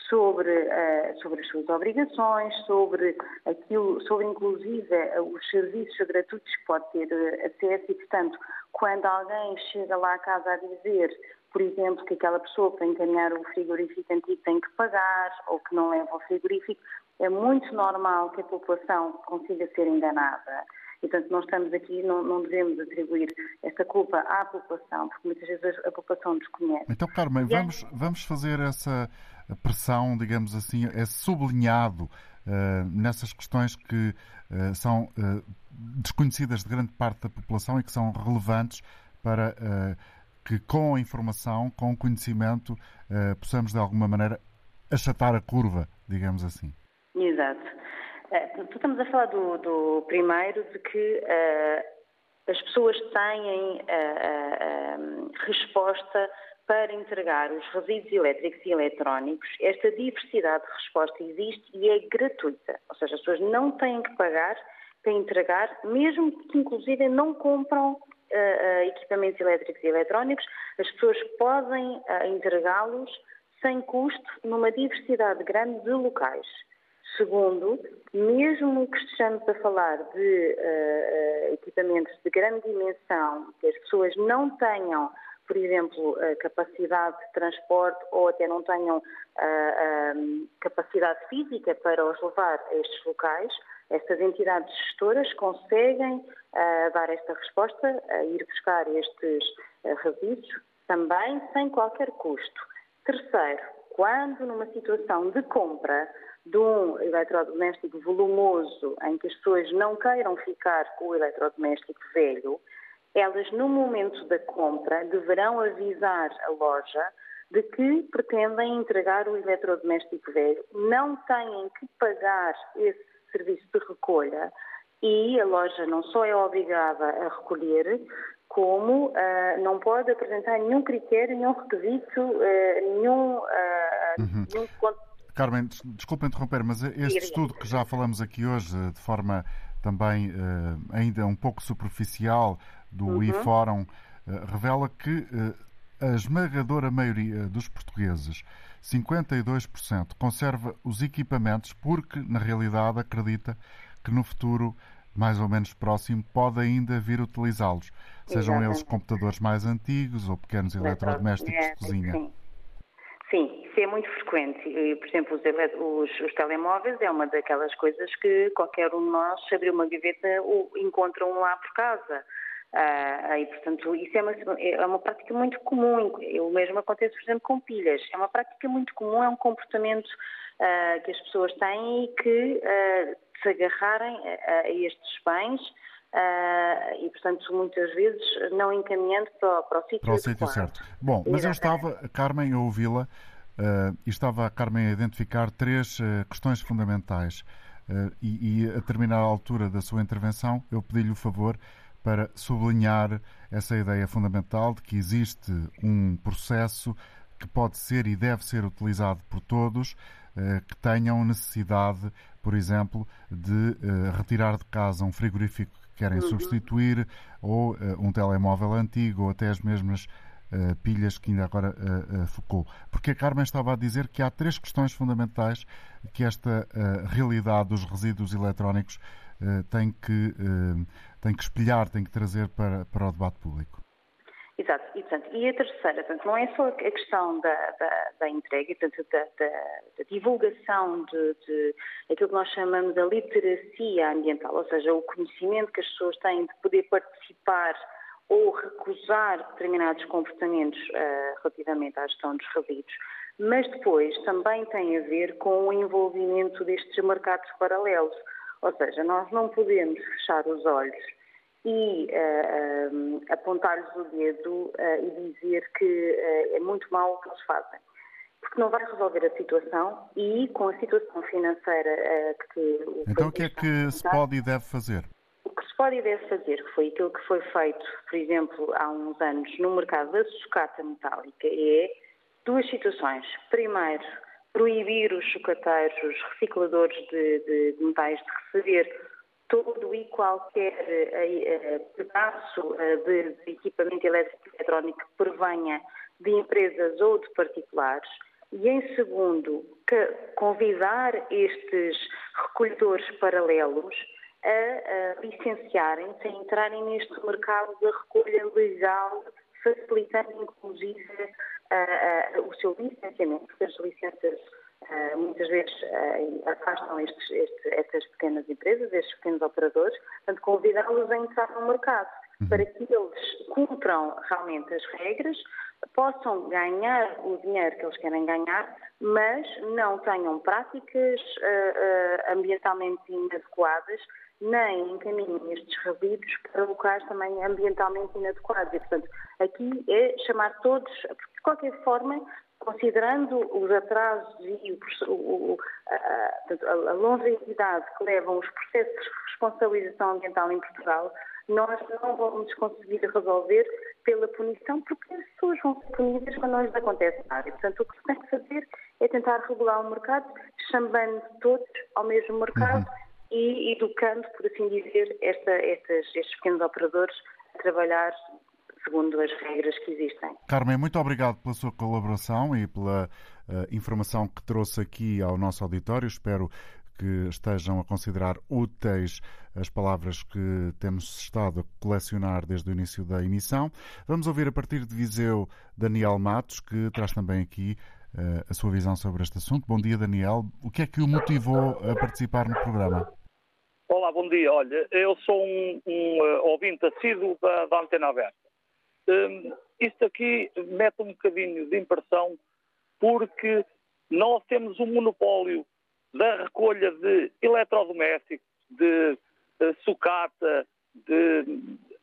S5: sobre, uh, sobre as suas obrigações, sobre aquilo, sobre inclusive os serviços gratuitos que pode ter uh, acesso e, portanto, quando alguém chega lá à casa a dizer, por exemplo, que aquela pessoa para encaminhar o frigorífico antigo tem que pagar ou que não leva o frigorífico, é muito normal que a população consiga ser enganada. E, portanto, nós estamos aqui, não, não, devemos atribuir esta culpa à população, porque muitas vezes a população desconhece.
S2: Então, Carmen, vamos, vamos fazer essa pressão, digamos assim, é sublinhado uh, nessas questões que uh, são uh, desconhecidas de grande parte da população e que são relevantes para que com a informação, com o conhecimento, possamos de alguma maneira achatar a curva, digamos assim.
S5: Exato. Estamos a falar do, do primeiro de que as pessoas têm resposta para entregar os resíduos elétricos e eletrónicos, esta diversidade de resposta existe e é gratuita. Ou seja, as pessoas não têm que pagar para entregar, mesmo que inclusive não compram uh, equipamentos elétricos e eletrónicos, as pessoas podem uh, entregá-los sem custo numa diversidade grande de locais. Segundo, mesmo que estejamos a falar de uh, equipamentos de grande dimensão, que as pessoas não tenham, por exemplo, capacidade de transporte ou até não tenham uh, um, capacidade física para os levar a estes locais, estas entidades gestoras conseguem uh, dar esta resposta, ir buscar estes resíduos também sem qualquer custo. Terceiro, quando numa situação de compra de um eletrodoméstico volumoso em que as pessoas não queiram ficar com o eletrodoméstico velho, elas no momento da compra deverão avisar a loja de que pretendem entregar o eletrodoméstico velho, não têm que pagar esse serviço de recolha e a loja não só é obrigada a recolher, como uh, não pode apresentar nenhum critério, nenhum requisito, uh, nenhum, uh,
S2: uhum. nenhum Carmen, desculpa interromper, mas este estudo que já falamos aqui hoje, de forma também uh, ainda um pouco superficial, do uhum. IFórum, uh, revela que uh, a esmagadora maioria dos portugueses, 52%, conserva os equipamentos porque, na realidade, acredita que no futuro mais ou menos próximo pode ainda vir utilizá-los, sejam eles computadores mais antigos ou pequenos eletrodomésticos de cozinha.
S5: Sim. Sim, isso é muito frequente. Por exemplo, os, os, os, telemóveis é uma daquelas coisas que qualquer um de nós, se abrir uma gaveta, encontra um lá por casa. Ah, e, portanto, isso é uma, é uma prática muito comum. O mesmo acontece, por exemplo, com pilhas. É uma prática muito comum, é um comportamento ah, que as pessoas têm e que ah, se agarrarem a, a estes bens Uh, e, portanto, muitas vezes não encaminhando para, para o sítio
S2: Para o sítio certo. Bom, mas eu estava, Carmen, a ouvi-la, uh, e estava a Carmen a identificar três uh, questões fundamentais. E, e, a determinada altura da sua intervenção, eu pedi-lhe o favor para sublinhar essa ideia fundamental de que existe um processo que pode ser e deve ser utilizado por todos que tenham necessidade, por exemplo, de retirar de casa um frigorífico querem uhum. substituir, ou uh, um telemóvel antigo, ou até as mesmas uh, pilhas que ainda agora uh, focou. Porque a Carmen estava a dizer que há três questões fundamentais que esta realidade dos resíduos eletrónicos tem, que, tem que espelhar, tem que trazer para, para o debate público.
S5: Exato, e, portanto, e a terceira, portanto, não é só a questão da, da, da entrega, portanto, da, da, divulgação de, de aquilo que nós chamamos de literacia ambiental, ou seja, o conhecimento que as pessoas têm de poder participar ou recusar determinados comportamentos uh, relativamente à gestão dos resíduos, mas depois também tem a ver com o envolvimento destes mercados paralelos. Ou seja, nós não podemos fechar os olhos e uh, apontar-lhes o dedo uh, e dizer que uh, é muito mal o que eles fazem. Porque não vai resolver a situação e com a situação financeira que
S2: o Então o que é que se pode e deve fazer?
S5: O que se pode e deve fazer, que foi aquilo que foi feito, por exemplo, há uns anos no mercado da sucata metálica, é duas situações. Primeiro, proibir os sucateiros, os recicladores de, de metais de receber todo e qualquer uh, pedaço uh, de, equipamento elétrico e eletrónico que provenha de empresas ou de particulares. E, em segundo, convidar estes recolhedores paralelos a, a licenciarem-se, a entrarem neste mercado da recolha legal, facilitando, inclusive, o seu licenciamento, as licenças Uh, muitas vezes uh, afastam estes, estes, estas pequenas empresas, estes pequenos operadores, portanto, convidá-los a entrar no mercado uhum. para que eles cumpram realmente as regras, possam ganhar o dinheiro que eles querem ganhar, mas não tenham práticas uh, ambientalmente inadequadas, nem encaminhem estes resíduos para locais também ambientalmente inadequados. E, portanto, aqui é chamar todos, porque de qualquer forma considerando os atrasos e o, o, a, a, longevidade que levam os processos de responsabilização ambiental em Portugal, nós não vamos conseguir resolver pela punição, porque as pessoas vão ser punidas quando não lhes acontece nada. E, portanto, o que se tem que fazer é tentar regular o mercado, chamando todos ao mesmo mercado uhum. e educando, por assim dizer, esta, estas, estes pequenos operadores a trabalhar segundo as regras que existem.
S2: Carmen, muito obrigado pela sua colaboração e pela uh, informação que trouxe aqui ao nosso auditório. Espero que estejam a considerar úteis as palavras que temos estado a colecionar desde o início da emissão. Vamos ouvir a partir de Viseu Daniel Matos, que traz também aqui uh, a sua visão sobre este assunto. Bom dia, Daniel. O que é que o motivou a participar no programa?
S6: Olá, bom dia. Olha, eu sou um, um uh, ouvinte assíduo da, da Antena Aberta. Um, isto aqui mete um bocadinho de impressão porque nós temos um monopólio da recolha de eletrodomésticos, de, de sucata, de,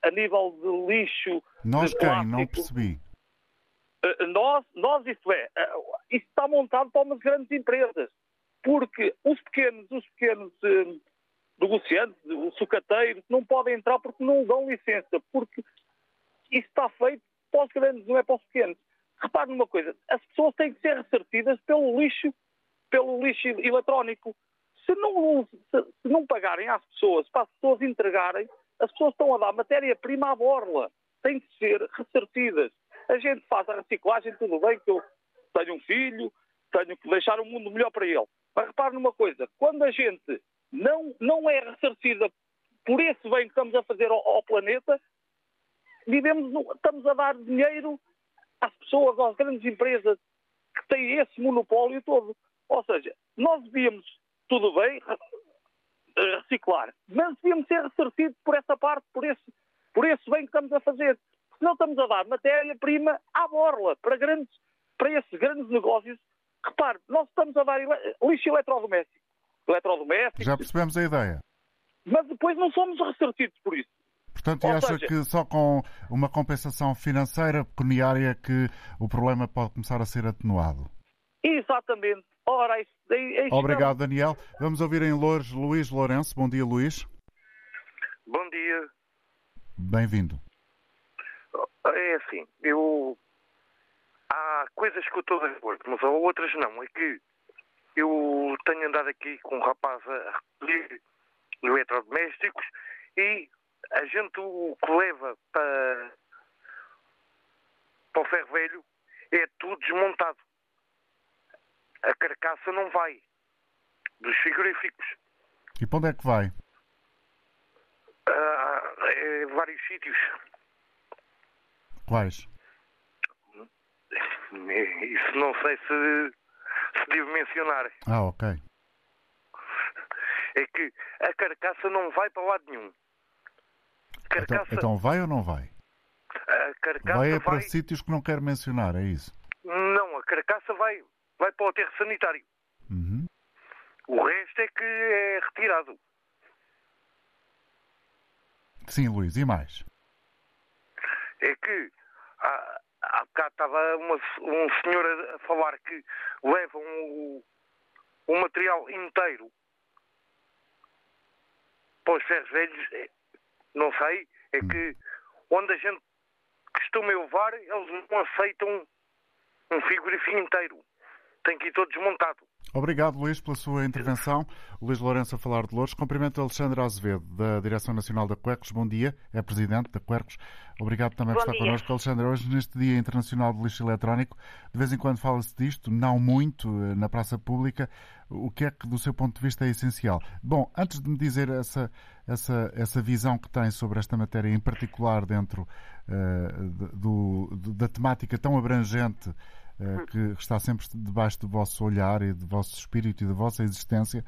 S6: a nível de lixo.
S2: Nós
S6: de
S2: quem? Não percebi.
S6: Uh, Nós, nós, isto é, uh, isso está montado para umas grandes empresas. Porque os pequenos, os pequenos uh, negociantes, os sucateiros, não podem entrar porque não dão licença. Porque isso está feito para os grandes, não é para os pequenos. Repare numa coisa, as pessoas têm que ser ressarcidas pelo lixo, pelo lixo eletrónico. Se não, se, se não pagarem às pessoas, para as pessoas entregarem, as pessoas estão a dar matéria-prima à borla. Têm que ser ressarcidas. A gente faz a reciclagem, tudo bem, que eu tenho um filho, tenho que deixar o mundo melhor para ele. Mas repare numa coisa, quando a gente não, não é ressarcida por esse bem que estamos a fazer ao, ao planeta, vivemos, no- estamos a dar dinheiro às pessoas, às grandes empresas que têm esse monopólio todo. Ou seja, nós devíamos, tudo bem, eh, reciclar, mas devíamos ser ressarcidos por essa parte, por esse, por esse bem que estamos a fazer. Senão estamos a dar matéria-prima à borla para, grandes, para esses grandes negócios. Repare, nós estamos a dar lixo eletrodoméstico. Eletrodoméstico,
S2: Já percebemos a ideia.
S6: mas depois não somos ressarcidos por isso.
S2: Portanto, e
S6: Ou
S2: acha
S6: seja-
S2: que só com uma compensação financeira pecuniária que o problema pode começar a ser atenuado?
S6: Exatamente. Ora, isso, é, é isso
S2: Obrigado, Daniel. Vamos ouvir em Loures Luís Lourenço. Bom dia, Luís.
S7: Bom dia.
S2: Bem-vindo.
S7: É assim, eu. Há coisas que eu estou de acordo, mas há outras não. É que eu tenho andado aqui com um rapaz a recolher eletrodomésticos e a gente o que leva para, para o ferro velho é tudo desmontado. A carcaça não vai dos frigoríficos.
S2: E para onde é que vai?
S7: Ah, é vários sítios.
S2: Quais?
S7: Isso não sei se, se devo mencionar.
S2: Ah, ok.
S7: É que a carcaça não vai para lado nenhum.
S2: Então,
S7: Carcaça,
S2: então vai ou não vai?
S7: a carcaça
S2: Vai é para sítios que não quero mencionar, é isso?
S7: Não, a carcaça vai, vai para o aterro sanitário.
S2: Uhum.
S7: O resto é que é retirado.
S2: Sim, Luís, e mais?
S7: É que há, há bocado estava uma, um senhor a, a falar que levam o, o material inteiro para os ferros velhos. Não sei, é que onde a gente costuma levar, eles não aceitam um frigorífico inteiro. Tem que ir todo desmontado.
S2: Obrigado, Luís, pela sua intervenção. Luís Lourenço a falar de Louros. Cumprimento Alexandre Azevedo, da Direção Nacional da Quercos. Bom dia, é Presidente da Quercos. Obrigado também por
S5: Bom
S2: estar
S5: dia.
S2: connosco. Alexandre, hoje, neste Dia Internacional do Lixo Eletrónico, de vez em quando fala-se disto, não muito, eh, na praça pública. O que é que, do seu ponto de vista, é essencial? Bom, antes de me dizer essa, essa, essa visão que tem sobre esta matéria, em particular dentro eh, do, do- da temática tão abrangente que está sempre debaixo do vosso olhar e do vosso espírito e da vossa existência.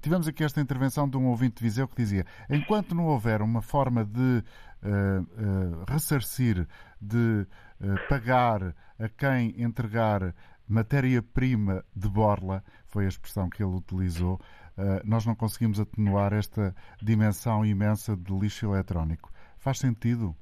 S2: Tivemos aqui esta intervenção de um ouvinte de Viseu que dizia: enquanto não houver uma forma de eh, eh, ressarcir, de eh, pagar a quem entregar matéria-prima de borla, foi a expressão que ele utilizou, eh, nós não conseguimos atenuar esta dimensão imensa de lixo eletrónico. Faz sentido?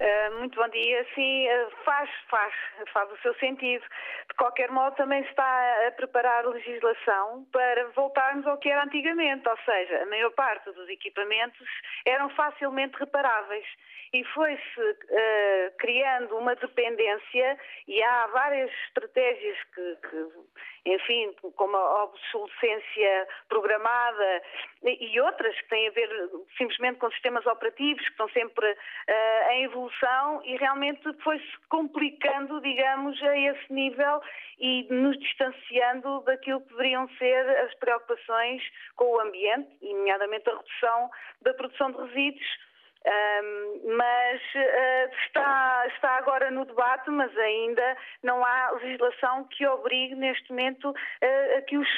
S8: Uh, muito bom dia. Sim, uh, faz, faz, faz o seu sentido. De qualquer modo, também se está a preparar legislação para voltarmos ao que era antigamente, ou seja, a maior parte dos equipamentos eram facilmente reparáveis e foi-se uh, criando uma dependência e há várias estratégias que, que enfim, como a obsolescência programada. E outras que têm a ver simplesmente com sistemas operativos que estão sempre uh, em evolução e realmente foi-se complicando, digamos, a esse nível e nos distanciando daquilo que deveriam ser as preocupações com o ambiente, nomeadamente a redução da produção de resíduos um, mas uh, está, está agora no debate, mas ainda não há legislação que obrigue neste momento uh, a que os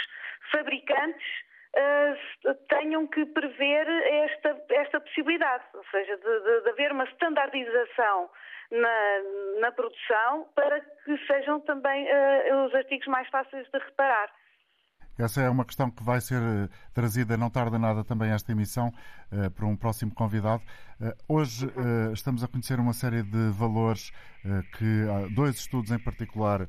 S8: fabricantes uh, tenham que prever esta, esta possibilidade, ou seja, de, de, de haver uma standardização na, na, produção para que sejam também os artigos mais fáceis de reparar.
S2: Essa é uma questão que vai ser eh, trazida, não tarda nada, também esta emissão, uh, por um próximo convidado. Uh, hoje uh, estamos a conhecer uma série de valores que dois estudos em particular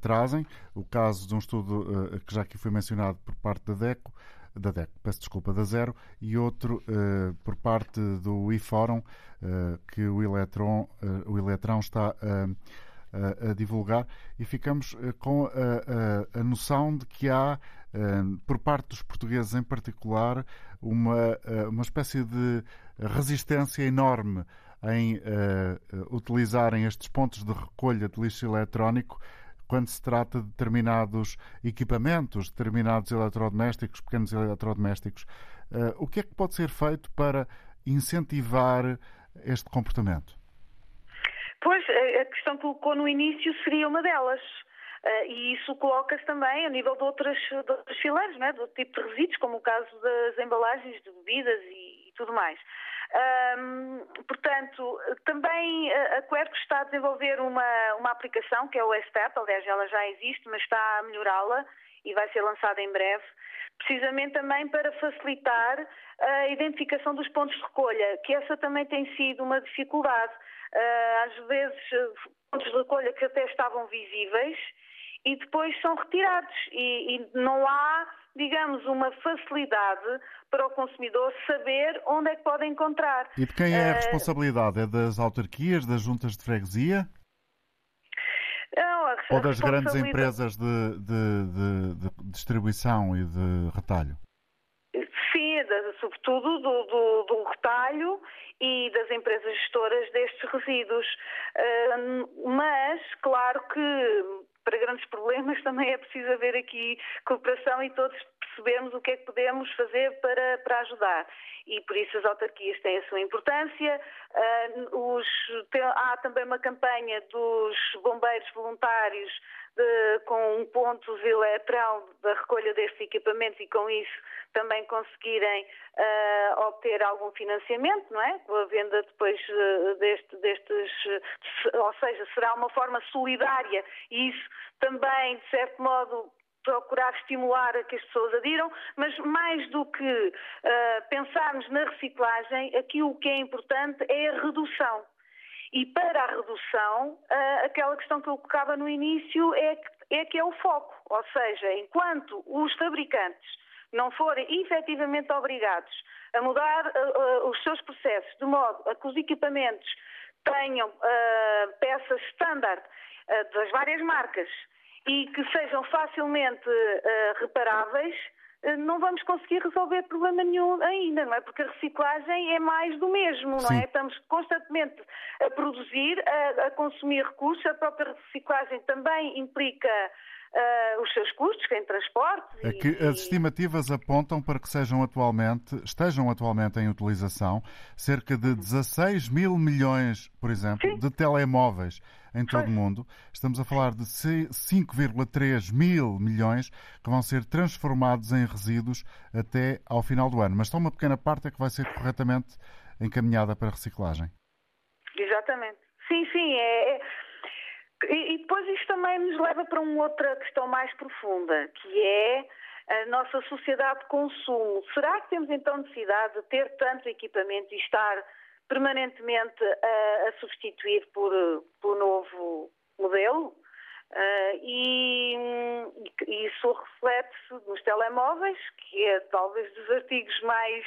S2: trazem. O caso de um estudo que já aqui foi mencionado por parte da DECO, da DECO, peço desculpa, da Zero, e outro por parte do iFórum, que o Eletron, o Eletrão está a divulgar e ficamos eh, com a, a, a, noção de que há, eh, por parte dos portugueses em particular, uma, eh, uma espécie de resistência enorme em uh, utilizarem estes pontos de recolha de lixo eletrónico quando se trata de determinados equipamentos, determinados eletrodomésticos, pequenos eletrodomésticos. Uh, o que é que pode ser feito para incentivar este comportamento?
S8: Pois, a questão que colocou no início seria uma delas. Uh, e isso coloca-se também a nível de outras, de outros fileiros, né? do tipo de resíduos, como o caso das embalagens de bebidas e, e tudo mais. Portanto, também a Quercus está a desenvolver uma, uma aplicação que é o STEP, aliás ela já existe, mas está a melhorá-la e vai ser lançada em breve, precisamente também para facilitar a identificação dos pontos de recolha, que essa também tem sido uma dificuldade. Ah, às vezes pontos de recolha que até estavam visíveis e depois são retirados e, e, não há, digamos, uma facilidade para o consumidor saber onde é que pode encontrar.
S2: E de quem é a ah, responsabilidade? É das autarquias, das juntas de freguesia?
S8: Não,
S2: Ou das grandes empresas de, de, de, de, distribuição e de retalho?
S8: Sim, sobretudo do, do, do retalho e das empresas gestoras destes resíduos. Mas, claro que para grandes problemas também é preciso haver aqui cooperação e todos percebermos o que é que podemos fazer para, para ajudar. E por isso as autarquias têm a sua importância. Uh, os, há também uma campanha dos bombeiros voluntários de, com pontos eletrão da recolha destes equipamentos e com isso também conseguirem uh, obter algum financiamento, não é? Com a venda depois uh, deste, destes, ou seja, será uma forma solidária e isso também, de certo modo, procurar estimular a que as pessoas adiram, mas mais do que uh, pensarmos na reciclagem, aqui o que é importante é a redução. E para a redução, aquela questão que eu colocava no início é que, é que é o foco. Ou seja, enquanto os fabricantes não forem efetivamente obrigados a mudar os seus processos de modo a que os equipamentos tenham peças standard das várias marcas e que sejam facilmente reparáveis, não vamos conseguir resolver problema nenhum ainda, não é? Porque a reciclagem é mais do mesmo, não é? Estamos constantemente a produzir, a, a, consumir recursos, a própria reciclagem também implica uh, os seus custos em transporte.
S2: É que e, as estimativas apontam para que sejam atualmente, estejam atualmente em utilização cerca de 16 mil milhões, por exemplo, Sim. de telemóveis em todo o mundo. Estamos a falar de 5,3 mil milhões que vão ser transformados em resíduos até ao final do ano. Mas só uma pequena parte é que vai ser corretamente encaminhada para reciclagem.
S8: Exatamente. Sim, sim. É, é... E, e depois isto também nos leva para uma outra questão mais profunda, que é a nossa sociedade de consumo. Será que temos então necessidade de ter tanto equipamento e estar permanentemente a, a substituir por, por novo modelo. Uh, e, e, isso reflete-se nos telemóveis, que é talvez dos artigos mais,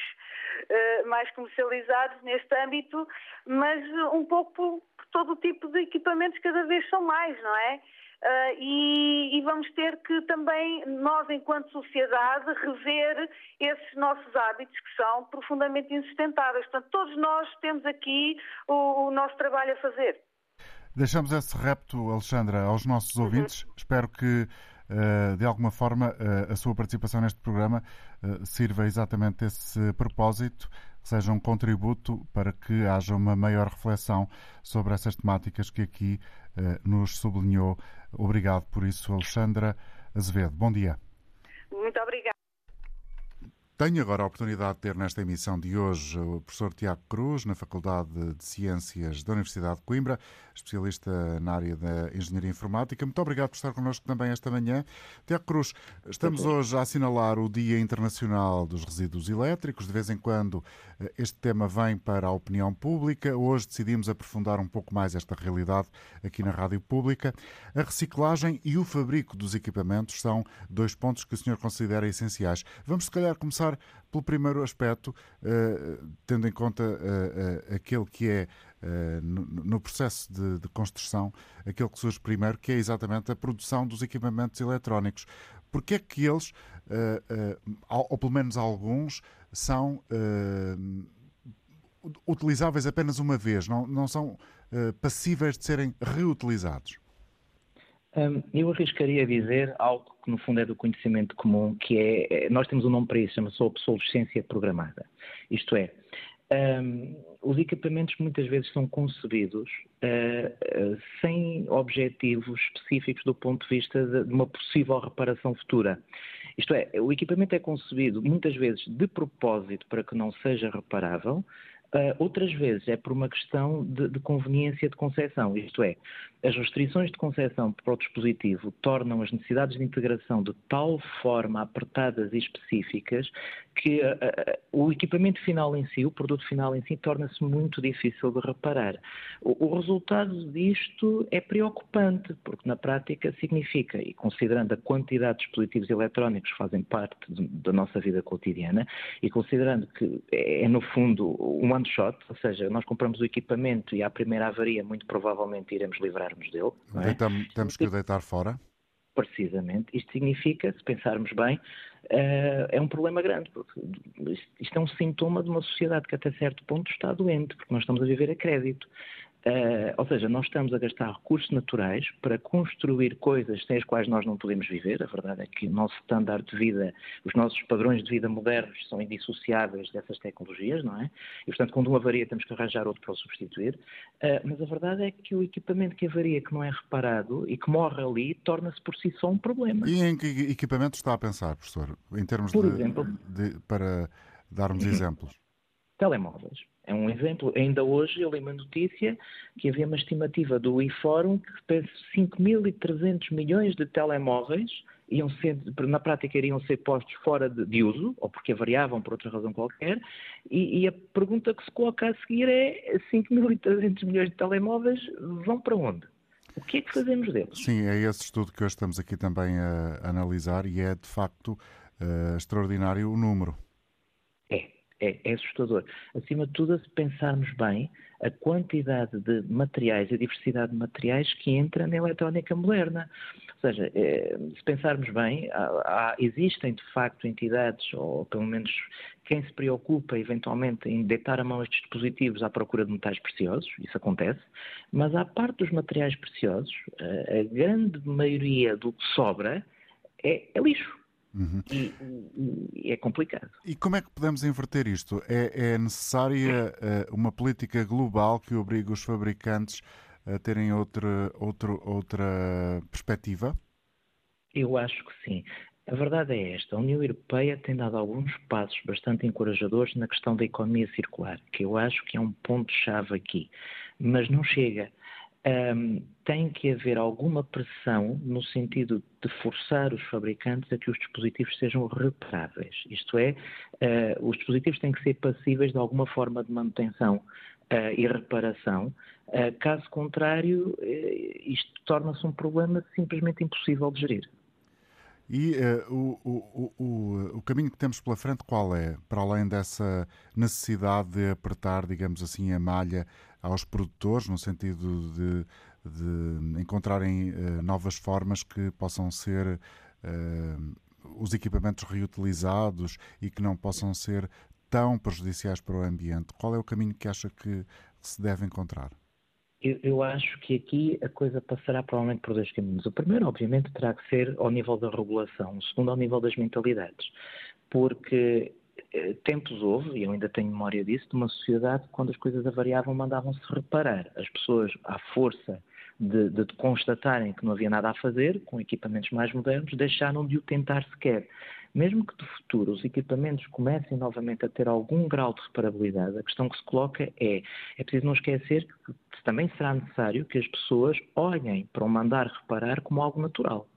S8: uh, mais comercializados neste âmbito, mas um pouco por todo tipo de equipamentos cada vez são mais, não é? Uh, e, e, vamos ter que também, nós, enquanto sociedade, rever esses nossos hábitos que são profundamente insustentáveis. Portanto, todos nós temos aqui o, o nosso trabalho a fazer.
S2: Deixamos esse repto, Alexandra, aos nossos uhum. ouvintes. Uhum. Espero que Uh, de alguma forma, uh, a sua participação neste programa uh, sirva exatamente esse propósito, seja um contributo para que haja uma maior reflexão sobre essas temáticas que aqui nos sublinhou. Obrigado por isso, Alexandra Azevedo. Bom dia.
S8: Muito obrigada.
S2: Tenho agora a oportunidade de ter nesta emissão de hoje o professor Tiago Cruz, na Faculdade de Ciências da Universidade de Coimbra, especialista na área da Engenharia Informática. Muito obrigado por estar connosco também esta manhã. Tiago Cruz, estamos hoje a assinalar o Dia Internacional dos Resíduos Elétricos. De vez em quando eh, este tema vem para a opinião pública. Hoje decidimos aprofundar um pouco mais esta realidade aqui na Rádio Pública. A reciclagem e o fabrico dos equipamentos são dois pontos que o senhor considera essenciais. Vamos, se calhar, começar começar pelo primeiro aspecto, uh, tendo em conta uh, uh, aquele que é, no, no, processo de, de, construção, aquele que surge primeiro, que é exatamente a produção dos equipamentos eletrónicos. Porque é que eles, ou pelo menos alguns, são utilizáveis apenas uma vez, não, não são passíveis de serem reutilizados?
S9: Eu arriscaria dizer algo que no fundo é do conhecimento comum, que é, é nós temos um nome para isso, chama-se obsolescência programada. Isto é, um, os equipamentos muitas vezes são concebidos uh, sem objetivos específicos do ponto de vista de, de uma possível reparação futura. Isto é, o equipamento é concebido muitas vezes de propósito para que não seja reparável, outras vezes é por uma questão de, de conveniência de concessão, isto é, as restrições de concessão para o dispositivo tornam as necessidades de integração de tal forma apertadas e específicas que uh, o equipamento final em si, o produto final em si, torna-se muito difícil de reparar. O, o, resultado disto é preocupante, porque na prática significa, e considerando a quantidade de dispositivos eletrónicos que fazem parte de, da nossa vida cotidiana, e considerando que é, é no fundo um one shot, ou seja, nós compramos o equipamento e à primeira avaria muito provavelmente iremos livrar-nos dele.
S2: É? Temos que o deitar fora?
S9: Precisamente. Isto significa, se pensarmos bem, uh, é um problema grande, porque isto é um sintoma de uma sociedade que até certo ponto está doente, porque nós estamos a viver a crédito. Uh, ou seja, nós estamos a gastar recursos naturais para construir coisas sem as quais nós não podemos viver. A verdade é que o nosso standard de vida, os nossos padrões de vida modernos são indissociáveis dessas tecnologias, não é? E, portanto, quando um avaria, temos que arranjar outro para o substituir. Uh, mas a verdade é que o equipamento que avaria, que não é reparado e que morre ali, torna-se por si só um problema.
S2: E em que equipamento está a pensar, professor? Em termos
S9: por
S2: de,
S9: exemplo,
S2: de, para darmos exemplos?
S9: Telemóveis. É um exemplo. Ainda hoje eu li uma notícia que havia uma estimativa do IFórum que pensa 5.300 milhões de telemóveis iam ser, na prática iriam ser postos fora de, de uso, ou porque variavam por outra razão qualquer, e, e a pergunta que se coloca a seguir é 5.300 milhões de telemóveis vão para onde? O que é que fazemos deles?
S2: Sim, é esse estudo que hoje estamos aqui também a analisar e é de facto uh, extraordinário o número.
S9: É, é, é, assustador. Acima de tudo, se pensarmos bem, a quantidade de materiais, a diversidade de materiais que entra na eletrónica moderna. Ou seja, é, se pensarmos bem, há, há, existem de facto entidades, ou pelo menos quem se preocupa eventualmente em deitar a mão estes dispositivos à procura de metais preciosos, isso acontece, mas à parte dos materiais preciosos, a, a grande maioria do que sobra é, é lixo Uhum. E, e, é complicado.
S2: E como é que podemos inverter isto? É, é necessária uh, uma política global que obrigue os fabricantes a terem outra, outra, outra perspectiva?
S9: Eu acho que sim. A verdade é esta: a União Europeia tem dado alguns passos bastante encorajadores na questão da economia circular, que eu acho que é um ponto-chave aqui. Mas não chega um, tem que haver alguma pressão no sentido de forçar os fabricantes a que os dispositivos sejam reparáveis. Isto é, uh, os dispositivos têm que ser passíveis de alguma forma de manutenção uh, e reparação. Uh, caso contrário, isto torna-se um problema simplesmente impossível de gerir.
S2: E o, o, o, o caminho que temos pela frente qual é? Para além dessa necessidade de apertar, digamos assim, a malha aos produtores, no sentido de, de encontrarem uh, novas formas que possam ser uh, os equipamentos reutilizados e que não possam ser tão prejudiciais para o ambiente? Qual é o caminho que acha que se deve encontrar?
S9: Eu, eu, acho que aqui a coisa passará provavelmente por dois caminhos. O primeiro, obviamente, terá que ser ao nível da regulação, o segundo, ao nível das mentalidades. Porque tempos houve, e eu ainda tenho memória disso, de uma sociedade quando as coisas avariavam, mandavam-se reparar. As pessoas, à força de, de, constatarem que não havia nada a fazer, com equipamentos mais modernos, deixaram de o tentar sequer. Mesmo que de futuro os equipamentos comecem novamente a ter algum grau de reparabilidade, a questão que se coloca é: é preciso não esquecer que também será necessário que as pessoas olhem para o mandar reparar como algo natural.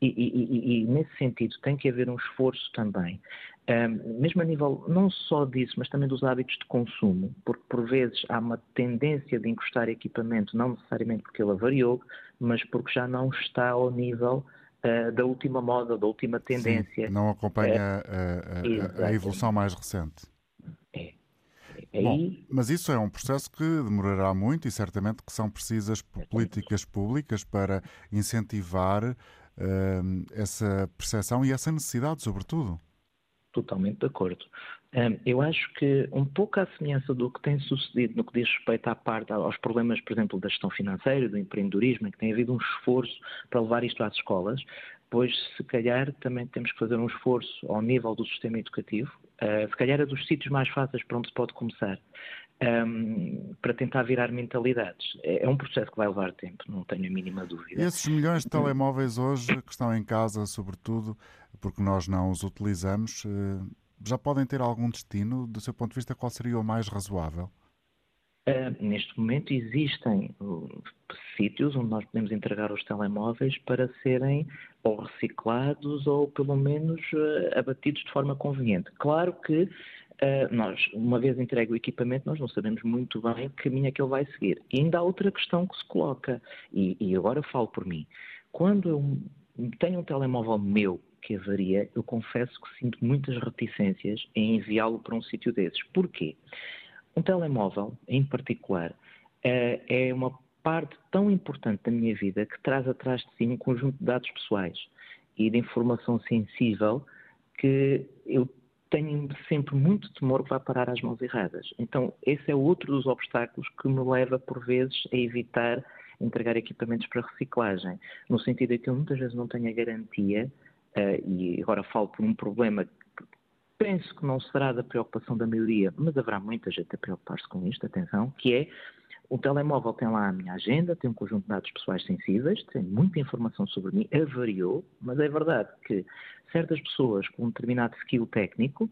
S9: E, e, e, nesse sentido tem que haver um esforço também, um, mesmo a nível não só disso, mas também dos hábitos de consumo, porque por vezes há uma tendência de encostar equipamento, não necessariamente porque ele avariou, mas porque já não está ao nível uh, da última moda, da última tendência.
S2: Sim, não acompanha uh, a, a, a, evolução mais recente.
S9: É.
S2: é Bom, mas isso é um processo que demorará muito e certamente que são precisas políticas públicas para incentivar uh, essa percepção e essa necessidade, sobretudo.
S9: Totalmente de acordo. Eu acho que, um pouco à semelhança do que tem sucedido no que diz respeito à parte aos problemas, por exemplo, da gestão financeira, do empreendedorismo, em que tem havido um esforço para levar isto às escolas, pois se calhar também temos que fazer um esforço ao nível do sistema educativo, uh, se calhar é dos sítios mais fáceis para onde se pode começar um, para tentar virar mentalidades. É, é, um processo que vai levar tempo, não tenho a mínima dúvida.
S2: Esses milhões de telemóveis hoje que estão em casa, sobretudo porque nós não os utilizamos, eh, já podem ter algum destino? Do seu ponto de vista, qual seria o mais razoável?
S9: Uh, neste momento existem uh, sítios onde nós podemos entregar os telemóveis para serem ou reciclados ou pelo menos uh, abatidos de forma conveniente. Claro que Uh, nós, uma vez entregue o equipamento, nós não sabemos muito bem que caminho é que ele vai seguir. E ainda há outra questão que se coloca, e, e agora falo por mim. Quando eu tenho um telemóvel meu que avaria, eu confesso que sinto muitas reticências em enviá-lo para um sítio desses. Porquê? Um telemóvel, em particular, uh, é uma parte tão importante da minha vida que traz atrás de si um conjunto de dados pessoais e de informação sensível que eu tenho sempre muito temor que vá parar às mãos erradas. Então, esse é outro dos obstáculos que me leva, por vezes, a evitar entregar equipamentos para reciclagem, no sentido de que eu muitas vezes não tenho a garantia, uh, e agora falo por um problema que penso que não será da preocupação da maioria, mas haverá muita gente a preocupar-se com isto, atenção, que é o telemóvel tem lá a minha agenda, tem um conjunto de dados pessoais sensíveis, tem muita informação sobre mim, avariou, mas é verdade que certas pessoas com um determinado skill técnico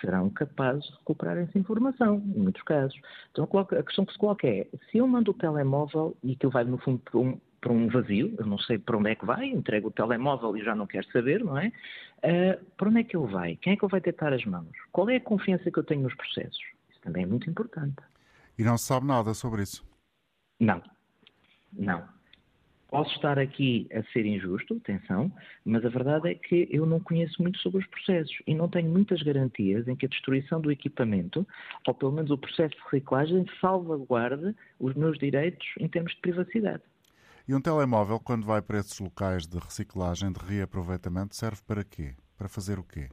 S9: serão capazes de recuperar essa informação, em muitos casos. Então a questão que se coloca é, se eu mando o telemóvel e aquilo vai no fundo para um, para um vazio, eu não sei para onde é que vai, entrego o telemóvel e já não quero saber, não é? Uh, para onde é que ele vai? Quem é que ele vai tentar as mãos? Qual é a confiança que eu tenho nos processos? Isso também é muito importante.
S2: E não se sabe nada sobre isso?
S9: Não. Não. Posso estar aqui a ser injusto, atenção, mas a verdade é que eu não conheço muito sobre os processos e não tenho muitas garantias em que a destruição do equipamento, ou pelo menos o processo de reciclagem, salvaguarde os meus direitos em termos de privacidade.
S2: E um telemóvel, quando vai para esses locais de reciclagem, de reaproveitamento, serve para quê? Para fazer o quê?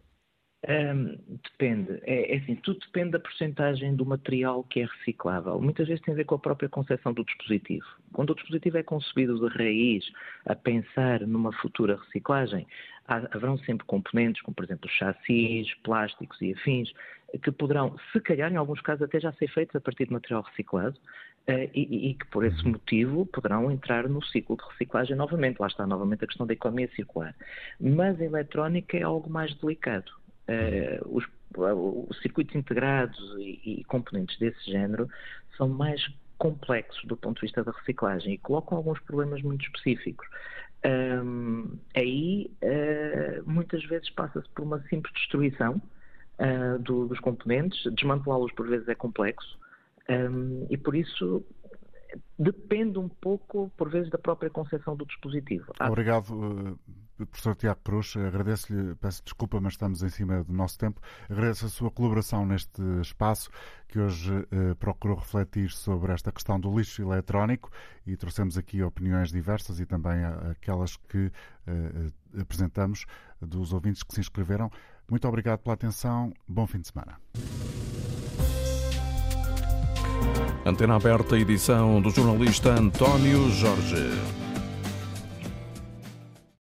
S9: Um, depende. É, é, assim, tudo depende da porcentagem do material que é reciclável. Muitas vezes tem a ver com a própria concepção do dispositivo. Quando o dispositivo é concebido de raiz a pensar numa futura reciclagem, há, haverão sempre componentes, como por exemplo chassis, plásticos e afins, que poderão, se calhar em alguns casos até já ser feitos a partir de material reciclado uh, e, e, que por esse motivo poderão entrar no ciclo de reciclagem novamente. Lá está novamente a questão da economia circular. Mas a eletrónica é algo mais delicado uh, os, os, circuitos integrados e, e, componentes desse género são mais complexos do ponto de vista da reciclagem e colocam alguns problemas muito específicos. Um, aí, uh, muitas vezes passa-se por uma simples destruição uh, do, dos componentes, desmantelá-los por vezes é complexo um, e por isso depende um pouco, por vezes, da própria concepção do dispositivo.
S2: Obrigado professor Tiago Cruz, agradeço-lhe, peço desculpa, mas estamos em cima do nosso tempo. Agradeço a sua colaboração neste espaço, que hoje eh, procurou refletir sobre esta questão do lixo eletrónico e trouxemos aqui opiniões diversas e também aquelas que eh, apresentamos dos ouvintes que se inscreveram. Muito obrigado pela atenção. Bom fim de semana.
S1: Antena aberta, edição do jornalista António Jorge.